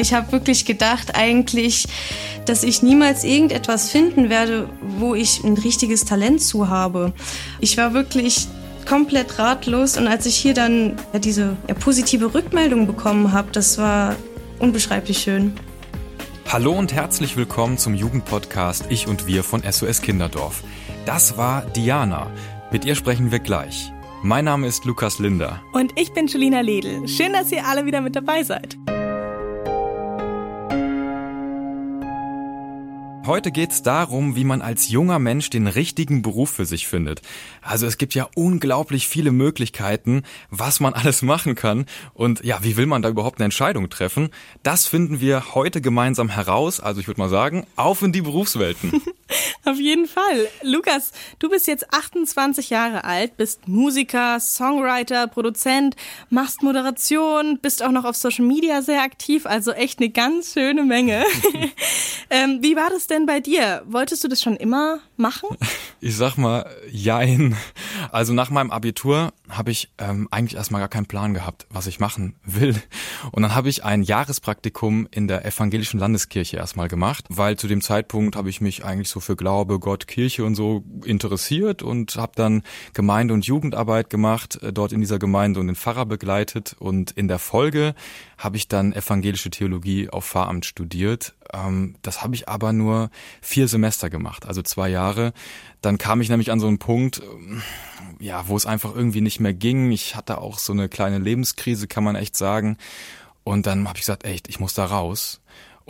Ich habe wirklich gedacht eigentlich, dass ich niemals irgendetwas finden werde, wo ich ein richtiges Talent zu habe. Ich war wirklich komplett ratlos und als ich hier dann ja, diese ja, positive Rückmeldung bekommen habe, das war unbeschreiblich schön. Hallo und herzlich willkommen zum Jugendpodcast Ich und Wir von SOS Kinderdorf. Das war Diana. Mit ihr sprechen wir gleich. Mein Name ist Lukas Linder. Und ich bin Julina Ledl. Schön, dass ihr alle wieder mit dabei seid. Heute geht es darum, wie man als junger Mensch den richtigen Beruf für sich findet. Also es gibt ja unglaublich viele Möglichkeiten, was man alles machen kann. Und ja, wie will man da überhaupt eine Entscheidung treffen? Das finden wir heute gemeinsam heraus. Also ich würde mal sagen, auf in die Berufswelten. Auf jeden Fall. Lukas, du bist jetzt 28 Jahre alt, bist Musiker, Songwriter, Produzent, machst Moderation, bist auch noch auf Social Media sehr aktiv, also echt eine ganz schöne Menge. ähm, wie war das denn bei dir? Wolltest du das schon immer machen? Ich sag mal, jein. Also nach meinem Abitur habe ich ähm, eigentlich erstmal gar keinen Plan gehabt, was ich machen will. Und dann habe ich ein Jahrespraktikum in der evangelischen Landeskirche erstmal gemacht, weil zu dem Zeitpunkt habe ich mich eigentlich so für Glaube, Gott, Kirche und so interessiert und habe dann Gemeinde- und Jugendarbeit gemacht, äh, dort in dieser Gemeinde und den Pfarrer begleitet. Und in der Folge habe ich dann evangelische Theologie auf Pfarramt studiert. Ähm, das habe ich aber nur vier Semester gemacht, also zwei Jahre. Dann kam ich nämlich an so einen Punkt, ähm, ja, wo es einfach irgendwie nicht mehr ging. Ich hatte auch so eine kleine Lebenskrise, kann man echt sagen. Und dann habe ich gesagt, echt, ich muss da raus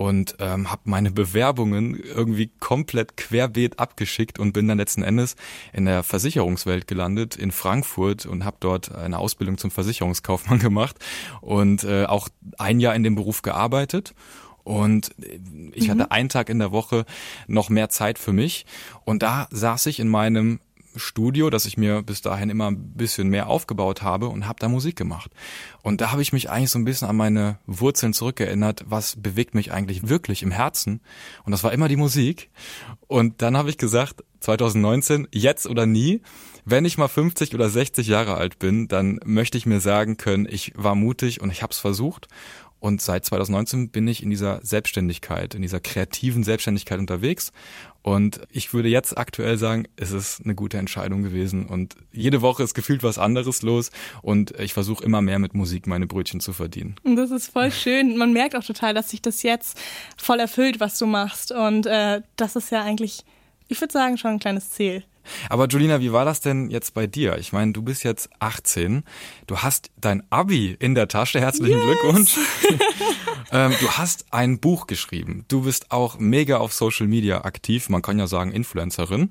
und ähm, habe meine Bewerbungen irgendwie komplett querbeet abgeschickt und bin dann letzten Endes in der Versicherungswelt gelandet in Frankfurt und habe dort eine Ausbildung zum Versicherungskaufmann gemacht und äh, auch ein Jahr in dem Beruf gearbeitet. Und ich mhm. hatte einen Tag in der Woche noch mehr Zeit für mich. Und da saß ich in meinem Studio, das ich mir bis dahin immer ein bisschen mehr aufgebaut habe und habe da Musik gemacht. Und da habe ich mich eigentlich so ein bisschen an meine Wurzeln zurückerinnert, was bewegt mich eigentlich wirklich im Herzen. Und das war immer die Musik. Und dann habe ich gesagt, 2019, jetzt oder nie, wenn ich mal 50 oder 60 Jahre alt bin, dann möchte ich mir sagen können, ich war mutig und ich habe es versucht. Und seit 2019 bin ich in dieser Selbstständigkeit, in dieser kreativen Selbstständigkeit unterwegs. Und ich würde jetzt aktuell sagen, es ist eine gute Entscheidung gewesen. Und jede Woche ist gefühlt was anderes los. Und ich versuche immer mehr mit Musik meine Brötchen zu verdienen. Und das ist voll schön. Man merkt auch total, dass sich das jetzt voll erfüllt, was du machst. Und äh, das ist ja eigentlich, ich würde sagen, schon ein kleines Ziel. Aber Julina, wie war das denn jetzt bei dir? Ich meine, du bist jetzt 18, du hast dein Abi in der Tasche, herzlichen yes. Glückwunsch. ähm, du hast ein Buch geschrieben, du bist auch mega auf Social Media aktiv, man kann ja sagen Influencerin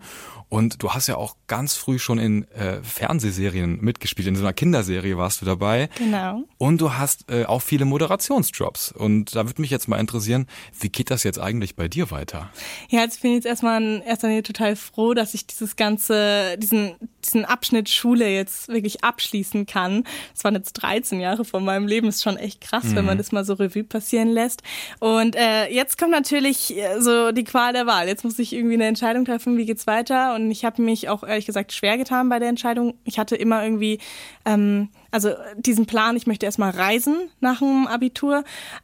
und du hast ja auch ganz früh schon in äh, Fernsehserien mitgespielt. In so einer Kinderserie warst du dabei. Genau. Und du hast äh, auch viele Moderationsjobs. Und da würde mich jetzt mal interessieren, wie geht das jetzt eigentlich bei dir weiter? Ja, jetzt bin ich jetzt erstmal in erster Linie total froh, dass ich dieses ganze, diesen, diesen Abschnitt Schule jetzt wirklich abschließen kann. Das waren jetzt 13 Jahre von meinem Leben. ist schon echt krass, mhm. wenn man das mal so Revue passieren lässt. Und äh, jetzt kommt natürlich äh, so die Qual der Wahl. Jetzt muss ich irgendwie eine Entscheidung treffen, wie geht's weiter? und ich habe mich auch ehrlich gesagt schwer getan bei der Entscheidung. Ich hatte immer irgendwie, ähm, also diesen Plan, ich möchte erstmal reisen nach dem Abitur,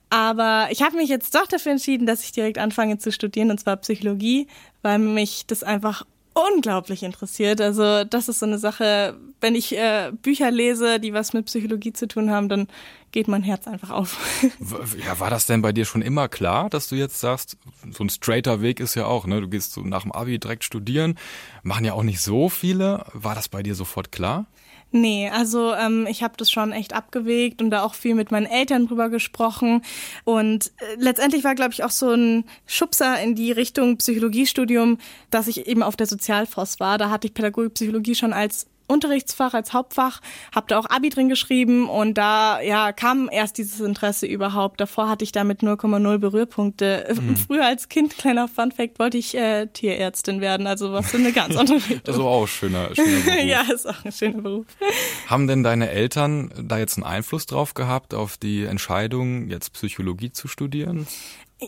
aber ich habe mich jetzt doch dafür entschieden, dass ich direkt anfange zu studieren und zwar Psychologie, weil mich das einfach unglaublich interessiert. Also das ist so eine Sache, wenn ich äh, Bücher lese, die was mit Psychologie zu tun haben, dann geht mein Herz einfach auf. Ja, war das denn bei dir schon immer klar, dass du jetzt sagst, so ein straighter Weg ist ja auch, ne? Du gehst so nach dem Abi direkt studieren, machen ja auch nicht so viele. War das bei dir sofort klar? Nee, also ähm, ich habe das schon echt abgewegt und da auch viel mit meinen Eltern drüber gesprochen. Und äh, letztendlich war, glaube ich, auch so ein Schubser in die Richtung Psychologiestudium, dass ich eben auf der Sozialforst war. Da hatte ich Pädagogik Psychologie schon als Unterrichtsfach, als Hauptfach, habe da auch Abi drin geschrieben und da ja kam erst dieses Interesse überhaupt. Davor hatte ich damit 0,0 Berührpunkte. Mhm. Früher als Kind, kleiner Funfact, wollte ich äh, Tierärztin werden, also was für eine ganz andere Richtung. Das ist auch ein schöner, schöner Beruf. ja, ist auch ein schöner Beruf. Haben denn deine Eltern da jetzt einen Einfluss drauf gehabt, auf die Entscheidung, jetzt Psychologie zu studieren?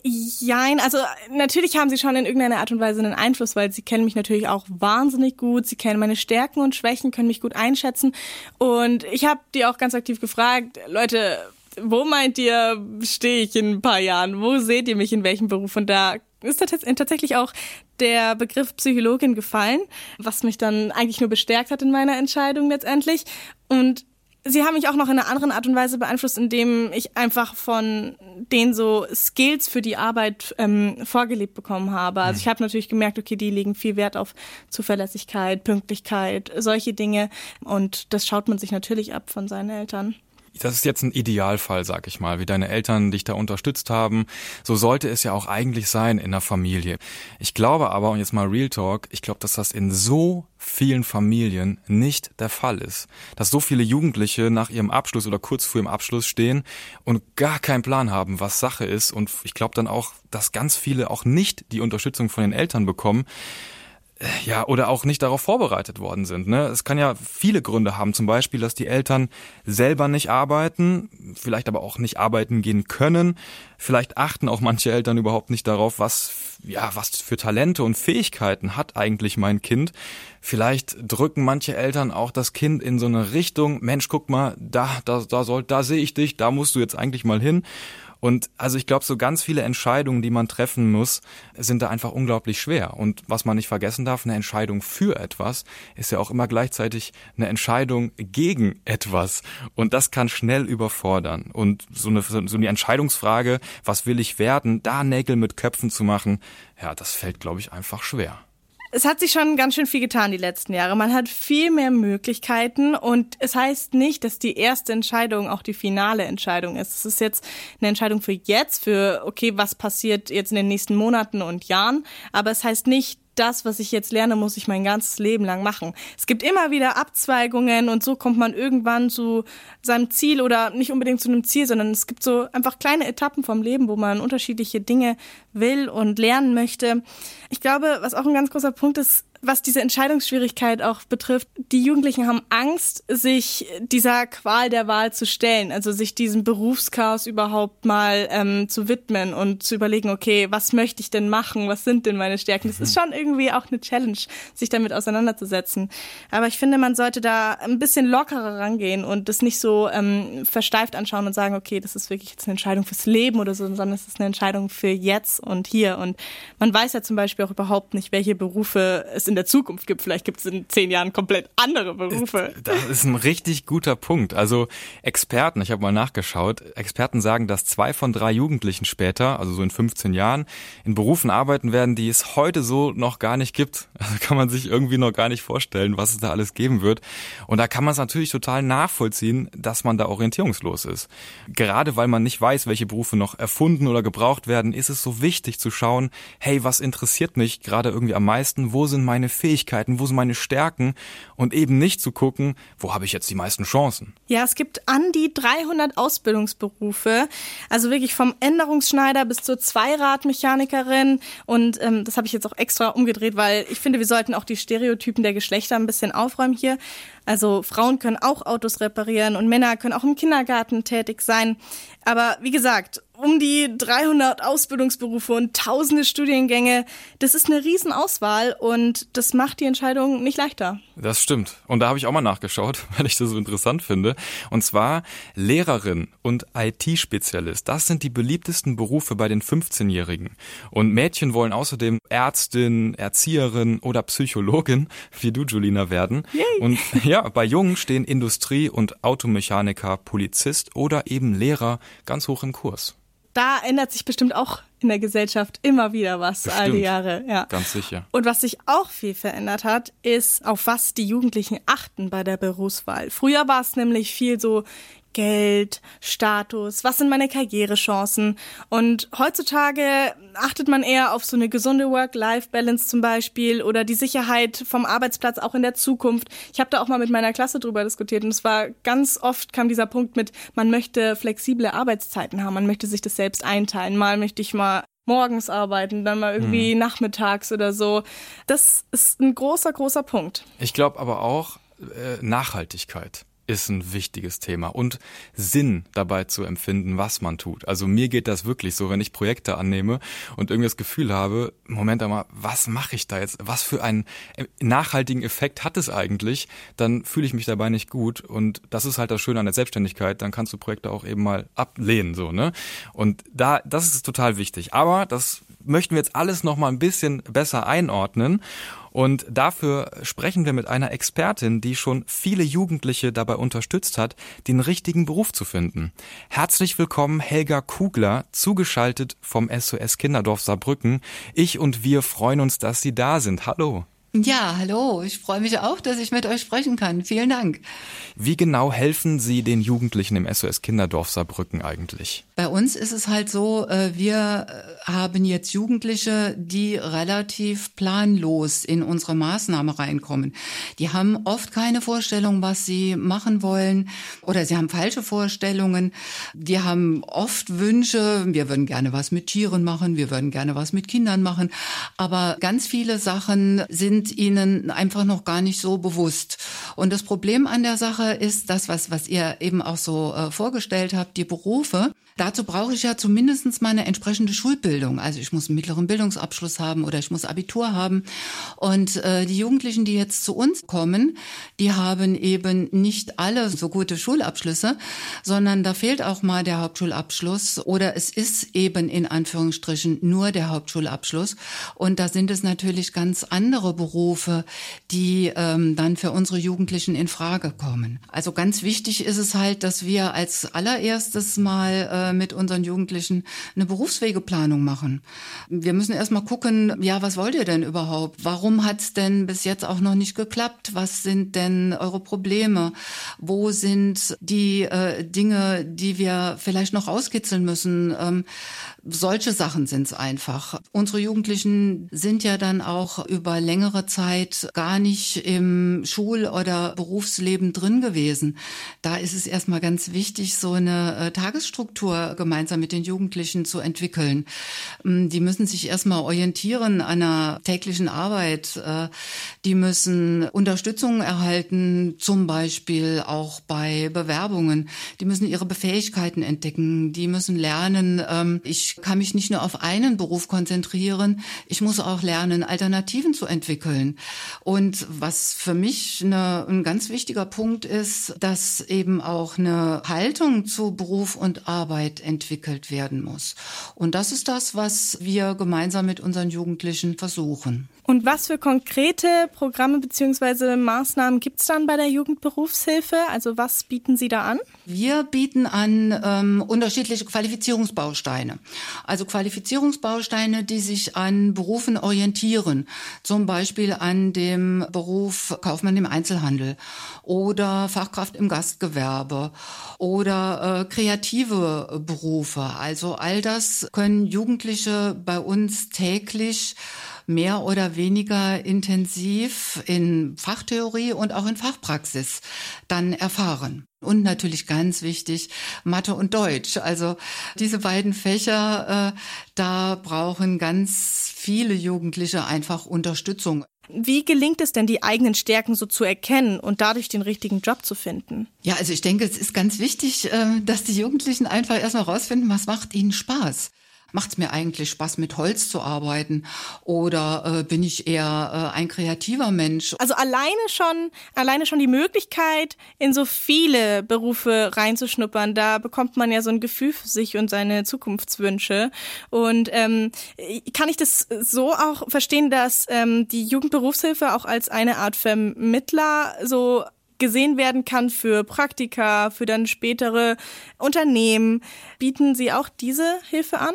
Jein, also natürlich haben sie schon in irgendeiner Art und Weise einen Einfluss, weil sie kennen mich natürlich auch wahnsinnig gut. Sie kennen meine Stärken und Schwächen, können mich gut einschätzen. Und ich habe die auch ganz aktiv gefragt, Leute, wo meint ihr, stehe ich in ein paar Jahren? Wo seht ihr mich in welchem Beruf? Und da ist tatsächlich auch der Begriff Psychologin gefallen, was mich dann eigentlich nur bestärkt hat in meiner Entscheidung letztendlich. Und sie haben mich auch noch in einer anderen Art und Weise beeinflusst, indem ich einfach von denen so Skills für die Arbeit ähm, vorgelebt bekommen habe. Also ich habe natürlich gemerkt, okay, die legen viel Wert auf Zuverlässigkeit, Pünktlichkeit, solche Dinge. Und das schaut man sich natürlich ab von seinen Eltern das ist jetzt ein Idealfall, sag ich mal, wie deine Eltern dich da unterstützt haben. So sollte es ja auch eigentlich sein in der Familie. Ich glaube aber, und jetzt mal Real Talk, ich glaube, dass das in so vielen Familien nicht der Fall ist. Dass so viele Jugendliche nach ihrem Abschluss oder kurz vor ihrem Abschluss stehen und gar keinen Plan haben, was Sache ist. Und ich glaube dann auch, dass ganz viele auch nicht die Unterstützung von den Eltern bekommen ja, oder auch nicht darauf vorbereitet worden sind. Ne? Es kann ja viele Gründe haben, zum Beispiel, dass die Eltern selber nicht arbeiten, vielleicht aber auch nicht arbeiten gehen können. Vielleicht achten auch manche Eltern überhaupt nicht darauf, was, ja, was für Talente und Fähigkeiten hat eigentlich mein Kind. Vielleicht drücken manche Eltern auch das Kind in so eine Richtung, Mensch, guck mal, da, da, da soll, da sehe ich dich, da musst du jetzt eigentlich mal hin. Und also ich glaube, so ganz viele Entscheidungen, die man treffen muss, sind da einfach unglaublich schwer. Und was man nicht vergessen darf, eine Entscheidung für etwas ist ja auch immer gleichzeitig eine Entscheidung gegen etwas. Und das kann schnell überfordern. Und so eine, so eine Entscheidungsfrage, was will ich werden, da Nägel mit Köpfen zu machen, ja, das fällt, glaube ich, einfach schwer es hat sich schon ganz schön viel getan die letzten Jahre. Man hat viel mehr Möglichkeiten und es heißt nicht, dass die erste Entscheidung auch die finale Entscheidung ist. Es ist jetzt eine Entscheidung für jetzt, für okay, was passiert jetzt in den nächsten Monaten und Jahren, aber es heißt nicht, das, was ich jetzt lerne, muss ich mein ganzes Leben lang machen. Es gibt immer wieder Abzweigungen und so kommt man irgendwann zu seinem Ziel oder nicht unbedingt zu einem Ziel, sondern es gibt so einfach kleine Etappen vom Leben, wo man unterschiedliche Dinge will und lernen möchte. Ich glaube, was auch ein ganz großer Punkt ist, was diese Entscheidungsschwierigkeit auch betrifft, die Jugendlichen haben Angst, sich dieser Qual der Wahl zu stellen, also sich diesem Berufschaos überhaupt mal ähm, zu widmen und zu überlegen, okay, was möchte ich denn machen, was sind denn meine Stärken? Das ist schon irgendwie auch eine Challenge, sich damit auseinanderzusetzen. Aber ich finde, man sollte da ein bisschen lockerer rangehen und das nicht so ähm, versteift anschauen und sagen, okay, das ist wirklich jetzt eine Entscheidung fürs Leben oder so, sondern es ist eine Entscheidung für jetzt und hier. Und man weiß ja zum Beispiel auch überhaupt nicht, welche Berufe es in der Zukunft gibt. Vielleicht gibt es in zehn Jahren komplett andere Berufe. Das ist ein richtig guter Punkt. Also Experten, ich habe mal nachgeschaut, Experten sagen, dass zwei von drei Jugendlichen später, also so in 15 Jahren, in Berufen arbeiten werden, die es heute so noch gar nicht gibt. Also kann man sich irgendwie noch gar nicht vorstellen, was es da alles geben wird. Und da kann man es natürlich total nachvollziehen, dass man da orientierungslos ist. Gerade weil man nicht weiß, welche Berufe noch erfunden oder gebraucht werden, ist es so wichtig zu schauen, hey, was interessiert mich gerade irgendwie am meisten? Wo sind meine meine Fähigkeiten, wo sind meine Stärken und eben nicht zu gucken, wo habe ich jetzt die meisten Chancen. Ja, es gibt an die 300 Ausbildungsberufe, also wirklich vom Änderungsschneider bis zur Zweiradmechanikerin und ähm, das habe ich jetzt auch extra umgedreht, weil ich finde, wir sollten auch die Stereotypen der Geschlechter ein bisschen aufräumen hier. Also Frauen können auch Autos reparieren und Männer können auch im Kindergarten tätig sein. Aber wie gesagt, um die 300 Ausbildungsberufe und tausende Studiengänge. Das ist eine Riesenauswahl und das macht die Entscheidung nicht leichter. Das stimmt. Und da habe ich auch mal nachgeschaut, weil ich das so interessant finde. Und zwar Lehrerin und IT-Spezialist. Das sind die beliebtesten Berufe bei den 15-Jährigen. Und Mädchen wollen außerdem Ärztin, Erzieherin oder Psychologin, wie du, Julina, werden. Yay. Und ja, bei Jungen stehen Industrie- und Automechaniker, Polizist oder eben Lehrer ganz hoch im Kurs da ändert sich bestimmt auch in der Gesellschaft immer wieder was bestimmt. all die Jahre. Ja. Ganz sicher. Und was sich auch viel verändert hat, ist, auf was die Jugendlichen achten bei der Berufswahl. Früher war es nämlich viel so, Geld, Status, was sind meine Karrierechancen? Und heutzutage achtet man eher auf so eine gesunde Work-Life-Balance zum Beispiel oder die Sicherheit vom Arbeitsplatz auch in der Zukunft. Ich habe da auch mal mit meiner Klasse drüber diskutiert und es war ganz oft kam dieser Punkt mit, man möchte flexible Arbeitszeiten haben, man möchte sich das selbst einteilen. Mal möchte ich mal morgens arbeiten, dann mal irgendwie mhm. nachmittags oder so. Das ist ein großer, großer Punkt. Ich glaube aber auch äh, Nachhaltigkeit. Ist ein wichtiges Thema und Sinn dabei zu empfinden, was man tut. Also mir geht das wirklich so, wenn ich Projekte annehme und irgendwie das Gefühl habe, Moment einmal, was mache ich da jetzt? Was für einen nachhaltigen Effekt hat es eigentlich? Dann fühle ich mich dabei nicht gut und das ist halt das Schöne an der Selbstständigkeit, dann kannst du Projekte auch eben mal ablehnen so, ne? Und da das ist total wichtig, aber das möchten wir jetzt alles noch mal ein bisschen besser einordnen und dafür sprechen wir mit einer Expertin, die schon viele Jugendliche dabei unterstützt hat, den richtigen Beruf zu finden. Herzlich willkommen Helga Kugler, zugeschaltet vom SOS Kinderdorf Saarbrücken. Ich und wir freuen uns, dass Sie da sind. Hallo. Ja, hallo. Ich freue mich auch, dass ich mit euch sprechen kann. Vielen Dank. Wie genau helfen Sie den Jugendlichen im SOS Kinderdorf Saarbrücken eigentlich? Bei uns ist es halt so, äh, wir äh, haben jetzt Jugendliche, die relativ planlos in unsere Maßnahme reinkommen. Die haben oft keine Vorstellung, was sie machen wollen oder sie haben falsche Vorstellungen. Die haben oft Wünsche, wir würden gerne was mit Tieren machen, wir würden gerne was mit Kindern machen, aber ganz viele Sachen sind ihnen einfach noch gar nicht so bewusst. Und das Problem an der Sache ist das, was, was ihr eben auch so äh, vorgestellt habt, die Berufe. Dazu brauche ich ja zumindest mal eine entsprechende Schulbildung. Also ich muss einen mittleren Bildungsabschluss haben oder ich muss Abitur haben. Und äh, die Jugendlichen, die jetzt zu uns kommen, die haben eben nicht alle so gute Schulabschlüsse, sondern da fehlt auch mal der Hauptschulabschluss oder es ist eben in Anführungsstrichen nur der Hauptschulabschluss. Und da sind es natürlich ganz andere Berufe, die ähm, dann für unsere Jugendlichen in Frage kommen. Also ganz wichtig ist es halt, dass wir als allererstes mal äh, mit unseren Jugendlichen eine Berufswegeplanung machen. Wir müssen erstmal gucken, ja, was wollt ihr denn überhaupt? Warum hat es denn bis jetzt auch noch nicht geklappt? Was sind denn eure Probleme? Wo sind die äh, Dinge, die wir vielleicht noch auskitzeln müssen? Ähm, solche Sachen sind es einfach. Unsere Jugendlichen sind ja dann auch über längere Zeit gar nicht im Schul- oder Berufsleben drin gewesen. Da ist es erstmal ganz wichtig, so eine äh, Tagesstruktur gemeinsam mit den Jugendlichen zu entwickeln. Ähm, die müssen sich erstmal orientieren an einer täglichen Arbeit. Äh, die müssen Unterstützung erhalten, zum Beispiel auch bei Bewerbungen. Die müssen ihre Befähigkeiten entdecken. Die müssen lernen, ähm, ich kann mich nicht nur auf einen Beruf konzentrieren, ich muss auch lernen, Alternativen zu entwickeln. Und was für mich eine, ein ganz wichtiger Punkt ist, dass eben auch eine Haltung zu Beruf und Arbeit entwickelt werden muss. Und das ist das, was wir gemeinsam mit unseren Jugendlichen versuchen. Und was für konkrete Programme bzw. Maßnahmen gibt es dann bei der Jugendberufshilfe? Also was bieten Sie da an? Wir bieten an ähm, unterschiedliche Qualifizierungsbausteine. Also Qualifizierungsbausteine, die sich an Berufen orientieren. Zum Beispiel an dem Beruf Kaufmann im Einzelhandel oder Fachkraft im Gastgewerbe oder äh, kreative Berufe. Also all das können Jugendliche bei uns täglich mehr oder weniger intensiv in Fachtheorie und auch in Fachpraxis dann erfahren. Und natürlich ganz wichtig, Mathe und Deutsch. Also diese beiden Fächer, äh, da brauchen ganz viele Jugendliche einfach Unterstützung. Wie gelingt es denn, die eigenen Stärken so zu erkennen und dadurch den richtigen Job zu finden? Ja, also ich denke, es ist ganz wichtig, äh, dass die Jugendlichen einfach erstmal rausfinden, was macht ihnen Spaß macht es mir eigentlich Spaß, mit Holz zu arbeiten? Oder äh, bin ich eher äh, ein kreativer Mensch? Also alleine schon, alleine schon die Möglichkeit, in so viele Berufe reinzuschnuppern, da bekommt man ja so ein Gefühl für sich und seine Zukunftswünsche. Und ähm, kann ich das so auch verstehen, dass ähm, die Jugendberufshilfe auch als eine Art Vermittler so gesehen werden kann für Praktika, für dann spätere Unternehmen. Bieten Sie auch diese Hilfe an?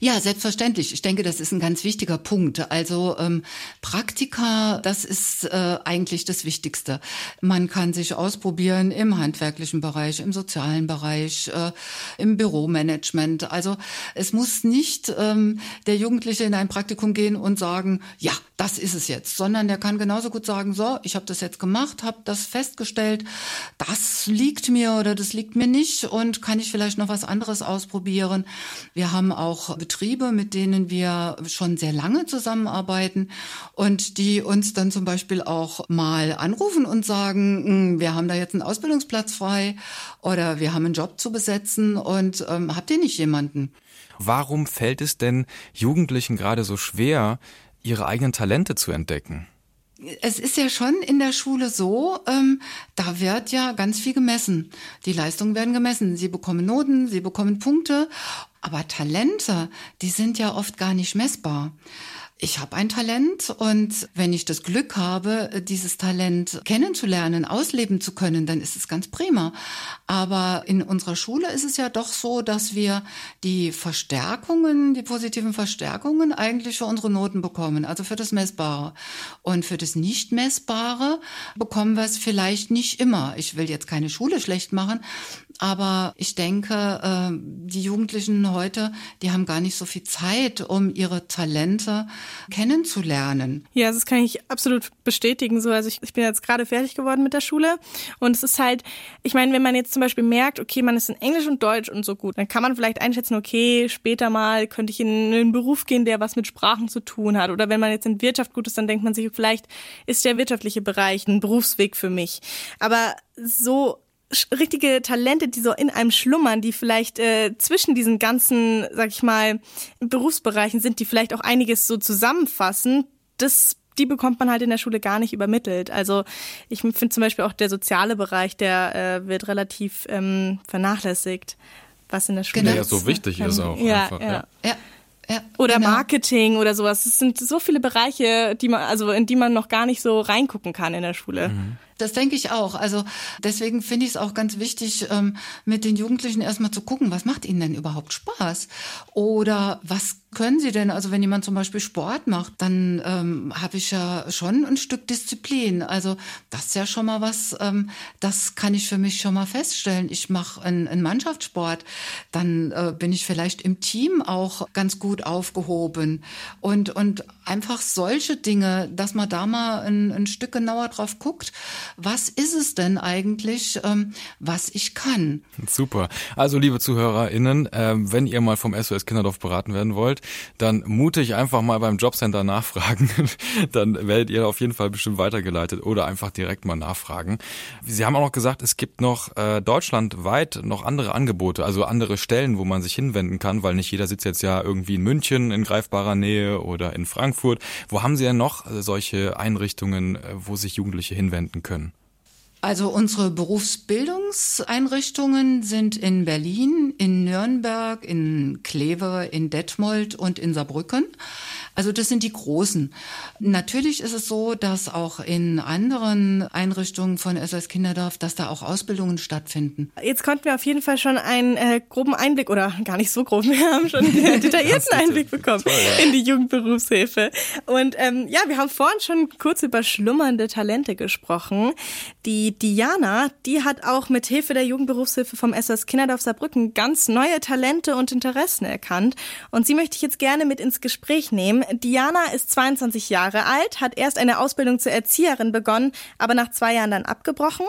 Ja, selbstverständlich. Ich denke, das ist ein ganz wichtiger Punkt. Also ähm, Praktika, das ist äh, eigentlich das Wichtigste. Man kann sich ausprobieren im handwerklichen Bereich, im sozialen Bereich, äh, im Büromanagement. Also es muss nicht ähm, der Jugendliche in ein Praktikum gehen und sagen, ja, das ist es jetzt, sondern der kann genauso gut sagen, so, ich habe das jetzt gemacht, habe das festgestellt, das liegt mir oder das liegt mir nicht und kann ich vielleicht noch was anderes ausprobieren. Wir haben auch Betriebe, mit denen wir schon sehr lange zusammenarbeiten und die uns dann zum Beispiel auch mal anrufen und sagen, hm, wir haben da jetzt einen Ausbildungsplatz frei oder wir haben einen Job zu besetzen und ähm, habt ihr nicht jemanden? Warum fällt es denn Jugendlichen gerade so schwer, ihre eigenen Talente zu entdecken? Es ist ja schon in der Schule so, ähm, da wird ja ganz viel gemessen. Die Leistungen werden gemessen. Sie bekommen Noten, sie bekommen Punkte, aber Talente, die sind ja oft gar nicht messbar ich habe ein Talent und wenn ich das Glück habe, dieses Talent kennenzulernen, ausleben zu können, dann ist es ganz prima. Aber in unserer Schule ist es ja doch so, dass wir die Verstärkungen, die positiven Verstärkungen eigentlich für unsere Noten bekommen, also für das Messbare. Und für das Nicht-Messbare bekommen wir es vielleicht nicht immer. Ich will jetzt keine Schule schlecht machen, aber ich denke, ähm, die Jugendlichen heute, die haben gar nicht so viel Zeit, um ihre Talente kennenzulernen. Ja, das kann ich absolut bestätigen. So, also ich, ich bin jetzt gerade fertig geworden mit der Schule und es ist halt, ich meine, wenn man jetzt zum Beispiel merkt, okay, man ist in Englisch und Deutsch und so gut, dann kann man vielleicht einschätzen, okay, später mal könnte ich in einen Beruf gehen, der was mit Sprachen zu tun hat. Oder wenn man jetzt in Wirtschaft gut ist, dann denkt man sich, vielleicht ist der wirtschaftliche Bereich ein Berufsweg für mich. Aber so richtige Talente, die so in einem schlummern, die vielleicht äh, zwischen diesen ganzen, sag ich mal, Berufsbereichen sind, die vielleicht auch einiges so zusammenfassen, das die bekommt man halt in der Schule gar nicht übermittelt. Also ich finde zum Beispiel auch der soziale Bereich, der äh, wird relativ ähm, vernachlässigt, was in der Schule genau. ja so wichtig ist auch ja, einfach. Ja. ja. Ja, oder genau. Marketing oder sowas. Es sind so viele Bereiche, die man, also in die man noch gar nicht so reingucken kann in der Schule. Mhm. Das denke ich auch. Also deswegen finde ich es auch ganz wichtig, ähm, mit den Jugendlichen erstmal zu gucken, was macht ihnen denn überhaupt Spaß? Oder was können sie denn? Also wenn jemand zum Beispiel Sport macht, dann ähm, habe ich ja schon ein Stück Disziplin. Also das ist ja schon mal was, ähm, das kann ich für mich schon mal feststellen. Ich mache einen, einen Mannschaftssport, dann äh, bin ich vielleicht im Team auch ganz gut aufgehoben. Und, und einfach solche Dinge, dass man da mal ein, ein Stück genauer drauf guckt, was ist es denn eigentlich, ähm, was ich kann. Super. Also liebe ZuhörerInnen, äh, wenn ihr mal vom SOS Kinderdorf beraten werden wollt, dann mutig einfach mal beim Jobcenter nachfragen. dann werdet ihr auf jeden Fall bestimmt weitergeleitet oder einfach direkt mal nachfragen. Sie haben auch noch gesagt, es gibt noch äh, deutschlandweit noch andere Angebote, also andere Stellen, wo man sich hinwenden kann, weil nicht jeder sitzt jetzt ja irgendwie in München in greifbarer Nähe oder in Frankfurt. Wo haben Sie denn noch solche Einrichtungen, äh, wo sich Jugendliche hinwenden können? Also unsere Berufsbildungseinrichtungen sind in Berlin, in Nürnberg, in Kleve, in Detmold und in Saarbrücken. Also das sind die großen. Natürlich ist es so, dass auch in anderen Einrichtungen von SOS Kinderdorf, dass da auch Ausbildungen stattfinden. Jetzt konnten wir auf jeden Fall schon einen äh, groben Einblick oder gar nicht so grob, wir haben schon einen detaillierten Einblick bekommen Toll, ja. in die Jugendberufshilfe. Und ähm, ja, wir haben vorhin schon kurz über schlummernde Talente gesprochen. Die Diana, die hat auch mit Hilfe der Jugendberufshilfe vom SOS Kinderdorf Saarbrücken ganz neue Talente und Interessen erkannt. Und sie möchte ich jetzt gerne mit ins Gespräch nehmen. Diana ist 22 Jahre alt, hat erst eine Ausbildung zur Erzieherin begonnen, aber nach zwei Jahren dann abgebrochen.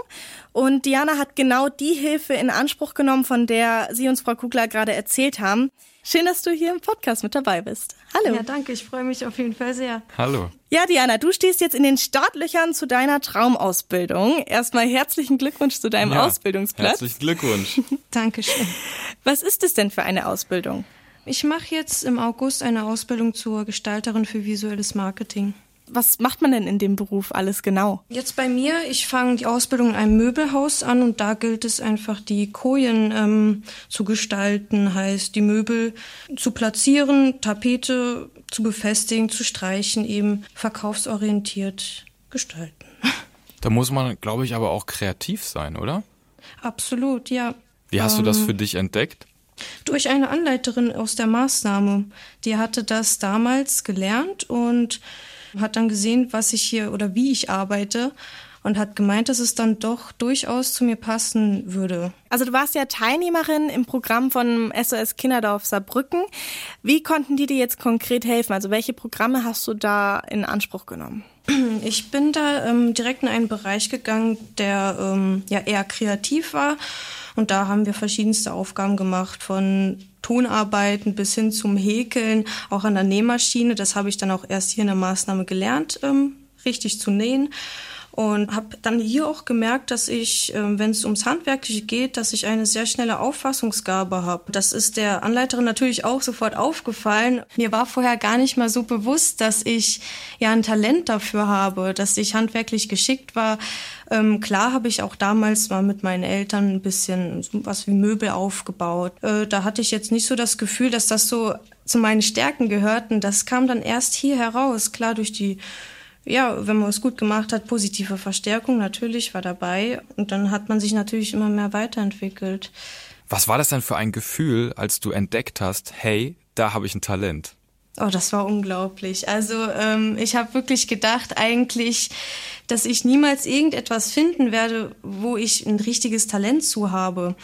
Und Diana hat genau die Hilfe in Anspruch genommen, von der Sie uns, Frau Kugler, gerade erzählt haben. Schön, dass du hier im Podcast mit dabei bist. Hallo. Ja, danke. Ich freue mich auf jeden Fall sehr. Hallo. Ja, Diana, du stehst jetzt in den Startlöchern zu deiner Traumausbildung. Erstmal herzlichen Glückwunsch zu deinem ja, Ausbildungsplatz. Herzlichen Glückwunsch. Dankeschön. Was ist es denn für eine Ausbildung? Ich mache jetzt im August eine Ausbildung zur Gestalterin für visuelles Marketing. Was macht man denn in dem Beruf alles genau? Jetzt bei mir, ich fange die Ausbildung in einem Möbelhaus an und da gilt es einfach, die Kojen ähm, zu gestalten, heißt die Möbel zu platzieren, Tapete zu befestigen, zu streichen, eben verkaufsorientiert gestalten. Da muss man, glaube ich, aber auch kreativ sein, oder? Absolut, ja. Wie hast ähm, du das ähm, für dich entdeckt? Durch eine Anleiterin aus der Maßnahme. Die hatte das damals gelernt und hat dann gesehen, was ich hier oder wie ich arbeite und hat gemeint, dass es dann doch durchaus zu mir passen würde. Also du warst ja Teilnehmerin im Programm von SOS Kinderdorf Saarbrücken. Wie konnten die dir jetzt konkret helfen? Also welche Programme hast du da in Anspruch genommen? Ich bin da ähm, direkt in einen Bereich gegangen, der ähm, ja eher kreativ war. Und da haben wir verschiedenste Aufgaben gemacht, von Tonarbeiten bis hin zum Häkeln, auch an der Nähmaschine. Das habe ich dann auch erst hier in der Maßnahme gelernt, ähm, richtig zu nähen und habe dann hier auch gemerkt, dass ich, ähm, wenn es ums Handwerkliche geht, dass ich eine sehr schnelle Auffassungsgabe habe. Das ist der Anleiterin natürlich auch sofort aufgefallen. Mir war vorher gar nicht mal so bewusst, dass ich ja ein Talent dafür habe, dass ich handwerklich geschickt war. Ähm, klar habe ich auch damals mal mit meinen Eltern ein bisschen was wie Möbel aufgebaut. Äh, da hatte ich jetzt nicht so das Gefühl, dass das so zu meinen Stärken gehörten. Das kam dann erst hier heraus, klar durch die ja, wenn man es gut gemacht hat, positive Verstärkung natürlich war dabei. Und dann hat man sich natürlich immer mehr weiterentwickelt. Was war das denn für ein Gefühl, als du entdeckt hast, hey, da habe ich ein Talent? Oh, das war unglaublich. Also ähm, ich habe wirklich gedacht eigentlich, dass ich niemals irgendetwas finden werde, wo ich ein richtiges Talent zu habe.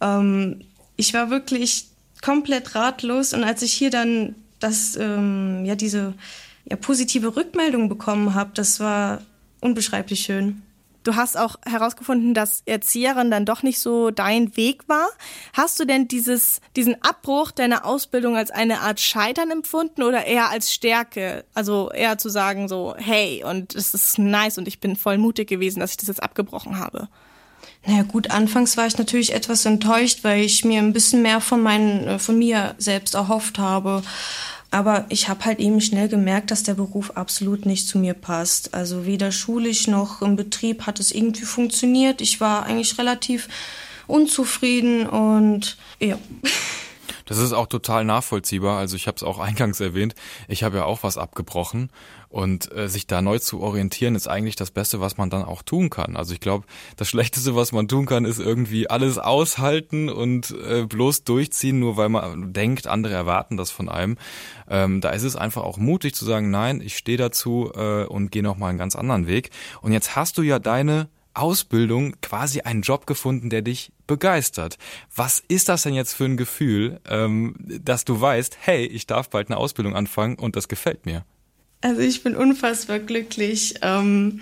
Ähm, ich war wirklich komplett ratlos und als ich hier dann das, ähm, ja, diese ja, positive Rückmeldungen bekommen habe, das war unbeschreiblich schön. Du hast auch herausgefunden, dass Erzieherin dann doch nicht so dein Weg war. Hast du denn dieses, diesen Abbruch deiner Ausbildung als eine Art Scheitern empfunden oder eher als Stärke? Also eher zu sagen so, hey, und es ist nice und ich bin voll mutig gewesen, dass ich das jetzt abgebrochen habe. Naja gut, anfangs war ich natürlich etwas enttäuscht, weil ich mir ein bisschen mehr von, meinen, äh, von mir selbst erhofft habe. Aber ich habe halt eben schnell gemerkt, dass der Beruf absolut nicht zu mir passt. Also weder schulisch noch im Betrieb hat es irgendwie funktioniert. Ich war eigentlich relativ unzufrieden und ja. Das ist auch total nachvollziehbar. Also ich habe es auch eingangs erwähnt. Ich habe ja auch was abgebrochen und äh, sich da neu zu orientieren ist eigentlich das Beste, was man dann auch tun kann. Also ich glaube, das Schlechteste, was man tun kann, ist irgendwie alles aushalten und äh, bloß durchziehen, nur weil man denkt, andere erwarten das von einem. Ähm, da ist es einfach auch mutig zu sagen, nein, ich stehe dazu äh, und gehe noch mal einen ganz anderen Weg. Und jetzt hast du ja deine Ausbildung quasi einen Job gefunden, der dich begeistert. Was ist das denn jetzt für ein Gefühl, ähm, dass du weißt, hey, ich darf bald eine Ausbildung anfangen und das gefällt mir? Also ich bin unfassbar glücklich. Ähm,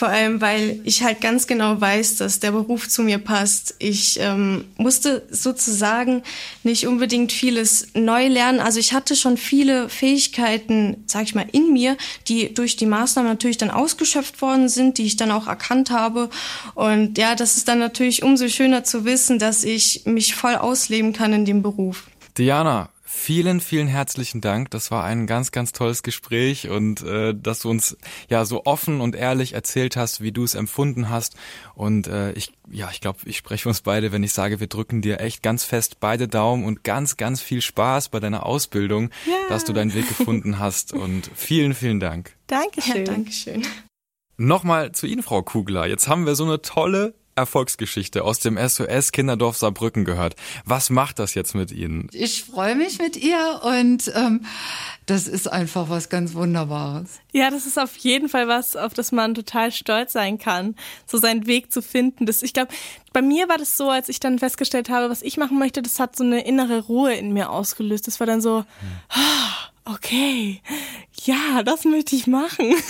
vor allem, weil ich halt ganz genau weiß, dass der Beruf zu mir passt. Ich ähm, musste sozusagen nicht unbedingt vieles neu lernen. Also ich hatte schon viele Fähigkeiten, sag ich mal, in mir, die durch die Maßnahmen natürlich dann ausgeschöpft worden sind, die ich dann auch erkannt habe. Und ja, das ist dann natürlich umso schöner zu wissen, dass ich mich voll ausleben kann in dem Beruf. Diana, Vielen, vielen herzlichen Dank. Das war ein ganz, ganz tolles Gespräch und äh, dass du uns ja so offen und ehrlich erzählt hast, wie du es empfunden hast. Und äh, ich, ja, ich glaube, ich spreche uns beide, wenn ich sage, wir drücken dir echt ganz fest beide Daumen und ganz, ganz viel Spaß bei deiner Ausbildung, ja. dass du deinen Weg gefunden hast. Und vielen, vielen Dank. Dankeschön. Ja, Dankeschön. Nochmal zu Ihnen, Frau Kugler. Jetzt haben wir so eine tolle Erfolgsgeschichte aus dem SOS Kinderdorf Saarbrücken gehört. Was macht das jetzt mit Ihnen? Ich freue mich mit ihr und ähm, das ist einfach was ganz Wunderbares. Ja, das ist auf jeden Fall was, auf das man total stolz sein kann, so seinen Weg zu finden. Das, ich glaube, bei mir war das so, als ich dann festgestellt habe, was ich machen möchte, das hat so eine innere Ruhe in mir ausgelöst. Das war dann so, hm. Okay, ja, das möchte ich machen.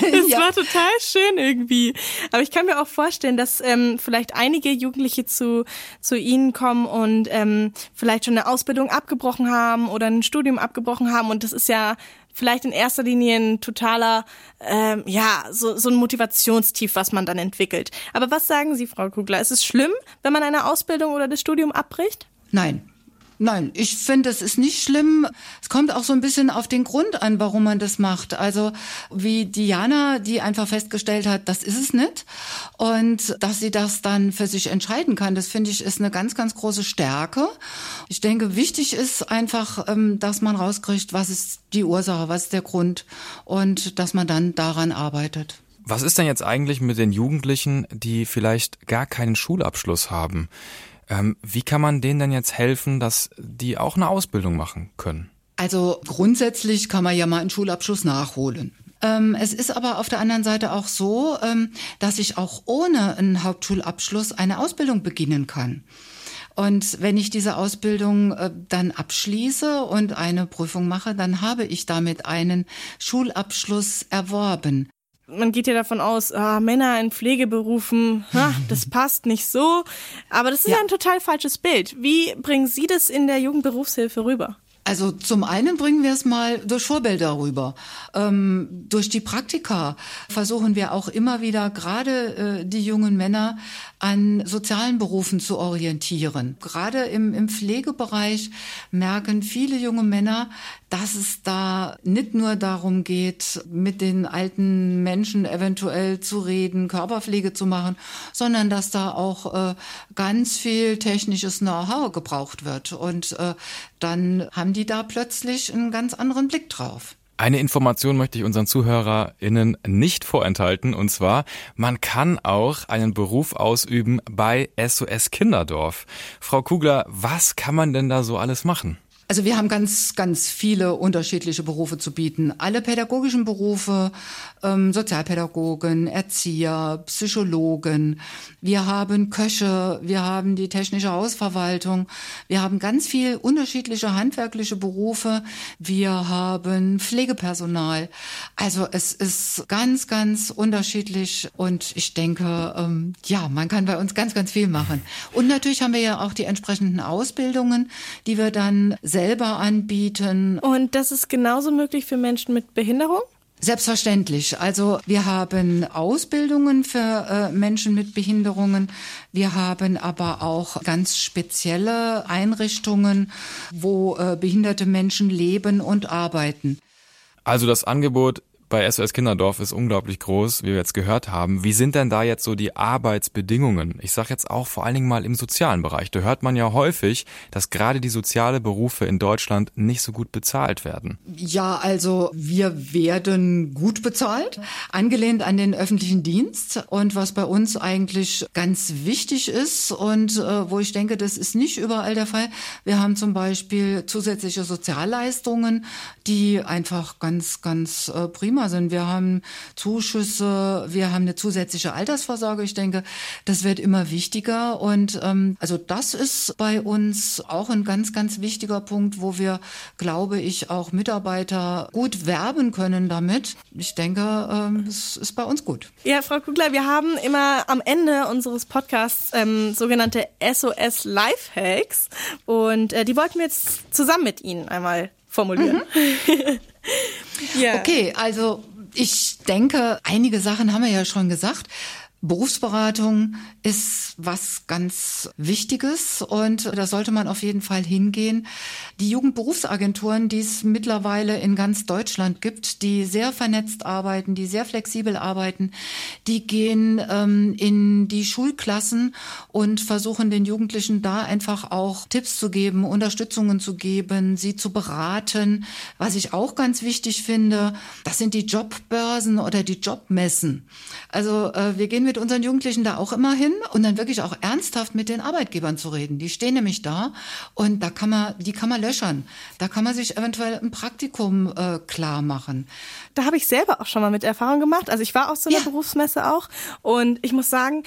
Es ja. war total schön irgendwie. Aber ich kann mir auch vorstellen, dass ähm, vielleicht einige Jugendliche zu, zu Ihnen kommen und ähm, vielleicht schon eine Ausbildung abgebrochen haben oder ein Studium abgebrochen haben. Und das ist ja vielleicht in erster Linie ein totaler, ähm, ja, so, so ein Motivationstief, was man dann entwickelt. Aber was sagen Sie, Frau Kugler? Ist es schlimm, wenn man eine Ausbildung oder das Studium abbricht? Nein, Nein, ich finde, es ist nicht schlimm. Es kommt auch so ein bisschen auf den Grund an, warum man das macht. Also wie Diana, die einfach festgestellt hat, das ist es nicht. Und dass sie das dann für sich entscheiden kann, das finde ich ist eine ganz, ganz große Stärke. Ich denke, wichtig ist einfach, ähm, dass man rauskriegt, was ist die Ursache, was ist der Grund und dass man dann daran arbeitet. Was ist denn jetzt eigentlich mit den Jugendlichen, die vielleicht gar keinen Schulabschluss haben? Ähm, wie kann man denen denn jetzt helfen, dass die auch eine Ausbildung machen können? Also grundsätzlich kann man ja mal einen Schulabschluss nachholen. Ähm, es ist aber auf der anderen Seite auch so, ähm, dass ich auch ohne einen Hauptschulabschluss eine Ausbildung beginnen kann. Und wenn ich diese Ausbildung äh, dann abschließe und eine Prüfung mache, dann habe ich damit einen Schulabschluss erworben man geht ja davon aus, ah, Männer in Pflegeberufen, ha, das passt nicht so. Aber das ist ja ein total falsches Bild. Wie bringen Sie das in der Jugendberufshilfe rüber? Also zum einen bringen wir es mal durch Vorbilder rüber. Ähm, durch die Praktika versuchen wir auch immer wieder gerade äh, die jungen Männer an sozialen Berufen zu orientieren. Gerade im, im Pflegebereich merken viele junge Männer, dass es da nicht nur darum geht, mit den alten Menschen eventuell zu reden, Körperpflege zu machen, sondern dass da auch äh, ganz viel technisches Know-how gebraucht wird. Und äh, dann haben die da plötzlich einen ganz anderen Blick drauf. Eine Information möchte ich unseren ZuhörerInnen nicht vorenthalten, und zwar, man kann auch einen Beruf ausüben bei SOS Kinderdorf. Frau Kugler, was kann man denn da so alles machen? Also wir haben ganz, ganz viele unterschiedliche Berufe zu bieten. Alle pädagogischen Berufe, ähm, Sozialpädagogen, Erzieher, Psychologen. Wir haben Köche, wir haben die technische Hausverwaltung. Wir haben ganz viel unterschiedliche handwerkliche Berufe. Wir haben Pflegepersonal. Also es ist ganz, ganz unterschiedlich und ich denke, ähm, ja, man kann bei uns ganz, ganz viel machen. Und natürlich haben wir ja auch die entsprechenden Ausbildungen, die wir dann selber anbieten. Und das ist genauso möglich für Menschen mit Behinderung? Selbstverständlich. Also wir haben Ausbildungen für äh, Menschen mit Behinderungen. Wir haben aber auch ganz spezielle Einrichtungen, wo äh, behinderte Menschen leben und arbeiten. Also das Angebot bei SOS Kinderdorf ist unglaublich groß, wie wir jetzt gehört haben. Wie sind denn da jetzt so die Arbeitsbedingungen? Ich sage jetzt auch vor allen Dingen mal im sozialen Bereich. Da hört man ja häufig, dass gerade die soziale Berufe in Deutschland nicht so gut bezahlt werden. Ja, also wir werden gut bezahlt, angelehnt an den öffentlichen Dienst. Und was bei uns eigentlich ganz wichtig ist und äh, wo ich denke, das ist nicht überall der Fall. Wir haben zum Beispiel zusätzliche Sozialleistungen, die einfach ganz, ganz äh, prima prima sind. Wir haben Zuschüsse, wir haben eine zusätzliche Altersvorsorge. Ich denke, das wird immer wichtiger. Und ähm, also das ist bei uns auch ein ganz, ganz wichtiger Punkt, wo wir, glaube ich, auch Mitarbeiter gut werben können damit. Ich denke, ähm, es ist bei uns gut. Ja, Frau Kugler, wir haben immer am Ende unseres Podcasts ähm, sogenannte SOS Lifehacks und äh, die wollten wir jetzt zusammen mit Ihnen einmal formulieren. Mhm. ja. Okay, also ich denke, einige Sachen haben wir ja schon gesagt. Berufsberatung ist was ganz Wichtiges und da sollte man auf jeden Fall hingehen. Die Jugendberufsagenturen, die es mittlerweile in ganz Deutschland gibt, die sehr vernetzt arbeiten, die sehr flexibel arbeiten, die gehen ähm, in die Schulklassen und versuchen den Jugendlichen da einfach auch Tipps zu geben, Unterstützungen zu geben, sie zu beraten. Was ich auch ganz wichtig finde, das sind die Jobbörsen oder die Jobmessen. Also äh, wir gehen mit unseren Jugendlichen da auch immer hin und dann wirklich auch ernsthaft mit den Arbeitgebern zu reden. Die stehen nämlich da und da kann man, die kann man löchern. Da kann man sich eventuell ein Praktikum äh, klar machen. Da habe ich selber auch schon mal mit Erfahrung gemacht. Also ich war auf so einer ja. Berufsmesse auch und ich muss sagen,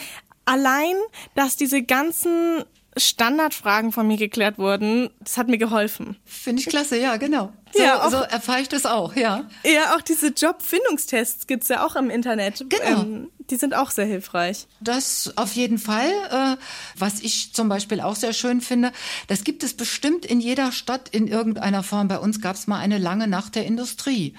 allein, dass diese ganzen Standardfragen von mir geklärt wurden, das hat mir geholfen. Finde ich klasse, ja, genau. So, ja, auch, so erfahre ich das auch, ja. Ja, auch diese Jobfindungstests gibt's ja auch im Internet. Genau. Ähm, die sind auch sehr hilfreich. Das auf jeden Fall. Äh, was ich zum Beispiel auch sehr schön finde, das gibt es bestimmt in jeder Stadt in irgendeiner Form. Bei uns gab es mal eine lange Nacht der Industrie.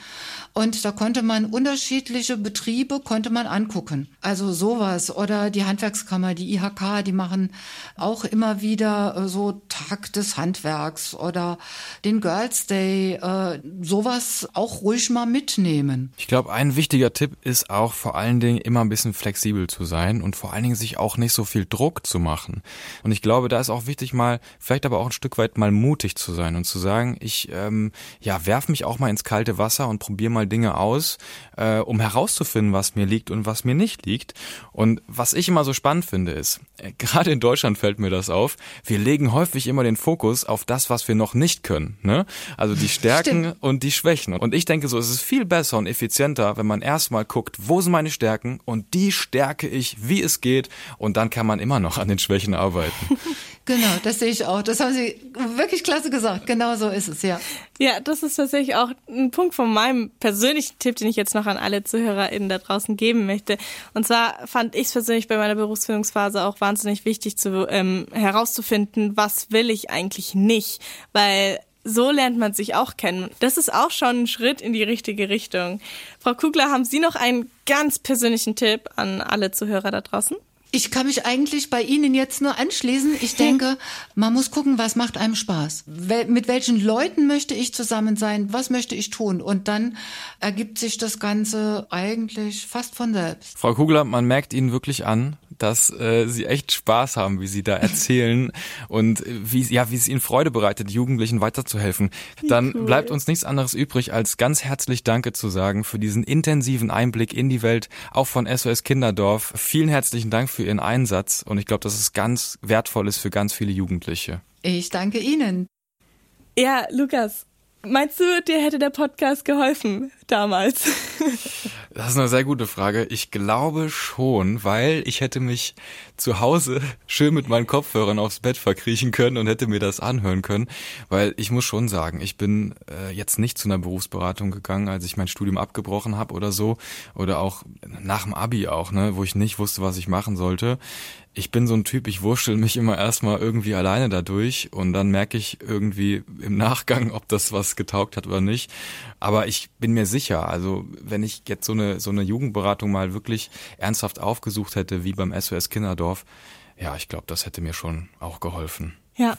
Und da konnte man unterschiedliche Betriebe konnte man angucken. Also sowas. Oder die Handwerkskammer, die IHK, die machen auch immer wieder äh, so Tag des Handwerks oder den Girls Day, äh, sowas auch ruhig mal mitnehmen. Ich glaube, ein wichtiger Tipp ist auch vor allen Dingen immer ein bisschen flexibel zu sein und vor allen Dingen sich auch nicht so viel Druck zu machen. Und ich glaube, da ist auch wichtig mal, vielleicht aber auch ein Stück weit mal mutig zu sein und zu sagen, ich ähm, ja werf mich auch mal ins kalte Wasser und probiere mal Dinge aus, äh, um herauszufinden, was mir liegt und was mir nicht liegt. Und was ich immer so spannend finde, ist, äh, gerade in Deutschland fällt mir das auf, wir legen häufig immer den Fokus auf das, was wir noch nicht können. Ne? Also die Stärken Stimmt. und die Schwächen. Und ich denke so, es ist viel besser und effizienter, wenn man erstmal guckt, wo sind meine Stärken und die stärke ich, wie es geht. Und dann kann man immer noch an den Schwächen arbeiten. Genau, das sehe ich auch. Das haben Sie wirklich klasse gesagt. Genau so ist es, ja. Ja, das ist tatsächlich auch ein Punkt von meinem persönlichen Tipp, den ich jetzt noch an alle ZuhörerInnen da draußen geben möchte. Und zwar fand ich es persönlich bei meiner Berufsfindungsphase auch wahnsinnig wichtig zu, ähm, herauszufinden, was will ich eigentlich nicht. Weil so lernt man sich auch kennen. Das ist auch schon ein Schritt in die richtige Richtung. Frau Kugler, haben Sie noch einen ganz persönlichen Tipp an alle Zuhörer da draußen? Ich kann mich eigentlich bei Ihnen jetzt nur anschließen. Ich denke, man muss gucken, was macht einem Spaß. Mit welchen Leuten möchte ich zusammen sein? Was möchte ich tun? Und dann ergibt sich das Ganze eigentlich fast von selbst. Frau Kugler, man merkt Ihnen wirklich an, dass äh, Sie echt Spaß haben, wie Sie da erzählen und wie, ja, wie es Ihnen Freude bereitet, Jugendlichen weiterzuhelfen. Dann cool. bleibt uns nichts anderes übrig, als ganz herzlich Danke zu sagen für diesen intensiven Einblick in die Welt, auch von SOS Kinderdorf. Vielen herzlichen Dank für für Ihren Einsatz und ich glaube, dass es ganz wertvoll ist für ganz viele Jugendliche. Ich danke Ihnen. Ja, Lukas, meinst du, dir hätte der Podcast geholfen damals? Das ist eine sehr gute Frage. Ich glaube schon, weil ich hätte mich zu Hause schön mit meinen Kopfhörern aufs Bett verkriechen können und hätte mir das anhören können. Weil ich muss schon sagen, ich bin äh, jetzt nicht zu einer Berufsberatung gegangen, als ich mein Studium abgebrochen habe oder so. Oder auch nach dem Abi auch, ne, wo ich nicht wusste, was ich machen sollte ich bin so ein Typ, ich wurschtel mich immer erstmal irgendwie alleine dadurch und dann merke ich irgendwie im Nachgang, ob das was getaugt hat oder nicht. Aber ich bin mir sicher, also wenn ich jetzt so eine, so eine Jugendberatung mal wirklich ernsthaft aufgesucht hätte, wie beim SOS Kinderdorf, ja, ich glaube, das hätte mir schon auch geholfen. Ja.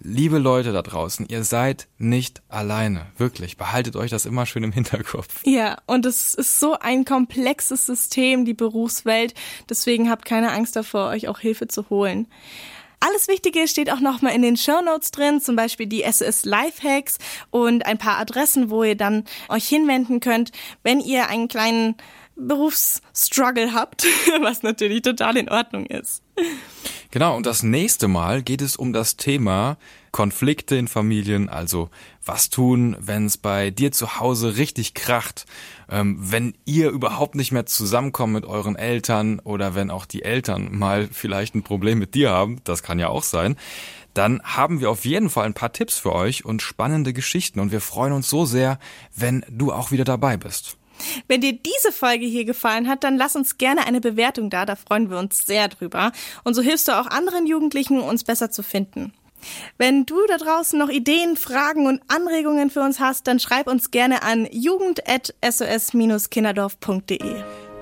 Liebe Leute da draußen, ihr seid nicht alleine. Wirklich. Behaltet euch das immer schön im Hinterkopf. Ja, und es ist so ein komplexes System, die Berufswelt. Deswegen habt keine Angst davor, euch auch Hilfe zu holen. Alles Wichtige steht auch nochmal in den Show Notes drin, zum Beispiel die SOS Lifehacks und ein paar Adressen, wo ihr dann euch hinwenden könnt, wenn ihr einen kleinen Berufsstruggle habt, was natürlich total in Ordnung ist. Genau, und das nächste Mal geht es um das Thema Konflikte in Familien, also was tun, wenn es bei dir zu Hause richtig kracht, ähm, wenn ihr überhaupt nicht mehr zusammenkommt mit euren Eltern oder wenn auch die Eltern mal vielleicht ein Problem mit dir haben, das kann ja auch sein, dann haben wir auf jeden Fall ein paar Tipps für euch und spannende Geschichten und wir freuen uns so sehr, wenn du auch wieder dabei bist. Wenn dir diese Folge hier gefallen hat, dann lass uns gerne eine Bewertung da, da freuen wir uns sehr drüber. Und so hilfst du auch anderen Jugendlichen, uns besser zu finden. Wenn du da draußen noch Ideen, Fragen und Anregungen für uns hast, dann schreib uns gerne an jugend.sos-kinderdorf.de.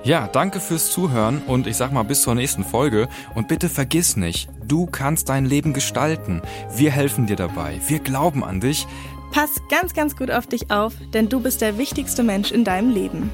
Ja, danke fürs Zuhören und ich sag mal bis zur nächsten Folge. Und bitte vergiss nicht, du kannst dein Leben gestalten. Wir helfen dir dabei. Wir glauben an dich. Pass ganz, ganz gut auf dich auf, denn du bist der wichtigste Mensch in deinem Leben.